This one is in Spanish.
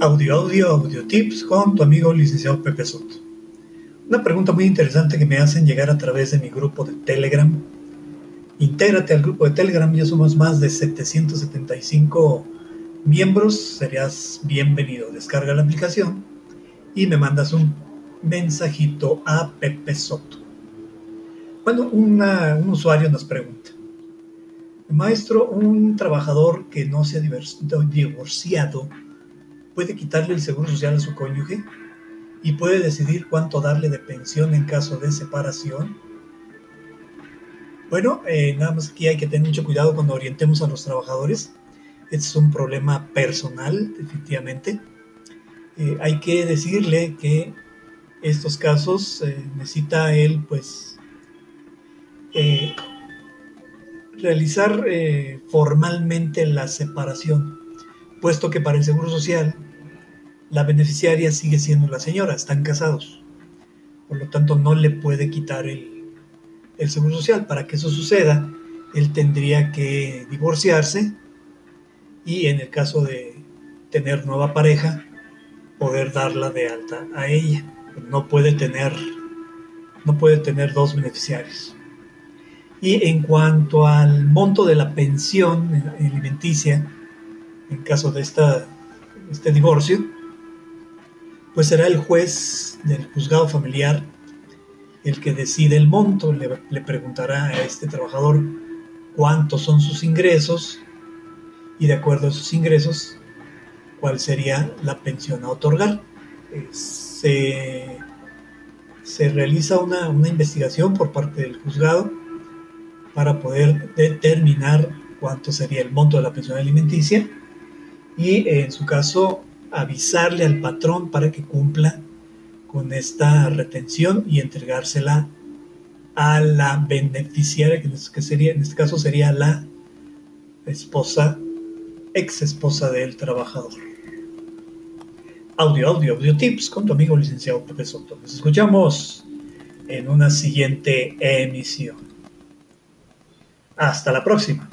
Audio, audio, audio tips con tu amigo licenciado Pepe Soto. Una pregunta muy interesante que me hacen llegar a través de mi grupo de Telegram. Intégrate al grupo de Telegram, ya somos más de 775 miembros, serías bienvenido. Descarga la aplicación y me mandas un mensajito a Pepe Soto. Bueno, un usuario nos pregunta, maestro, un trabajador que no se ha divorciado puede quitarle el seguro social a su cónyuge y puede decidir cuánto darle de pensión en caso de separación. Bueno, eh, nada más aquí hay que tener mucho cuidado cuando orientemos a los trabajadores. Este es un problema personal, definitivamente. Eh, hay que decirle que estos casos eh, necesita él, pues, realizar formalmente la separación, puesto que para el Seguro Social la beneficiaria sigue siendo la señora, están casados. Por lo tanto, no le puede quitar el, seguro social. Para que eso suceda, él tendría que divorciarse y en el caso de tener nueva pareja, poder darla de alta a ella. No puede tener, no puede tener dos beneficiarios. Y en cuanto al monto de la pensión alimenticia, en caso de esta, este divorcio, pues será el juez del juzgado familiar el que decide el monto, le, preguntará a este trabajador cuántos son sus ingresos y de acuerdo a sus ingresos, cuál sería la pensión a otorgar. Eh, se, realiza una, una, investigación por parte del juzgado para poder determinar cuánto sería el monto de la pensión alimenticia y en su caso avisarle al patrón para que cumpla con esta retención y entregársela a la beneficiaria, que sería, en este caso sería la esposa, ex esposa del trabajador. Audio, audio, audio tips con tu amigo licenciado Pepe Soto. Nos escuchamos en una siguiente emisión. Hasta la próxima.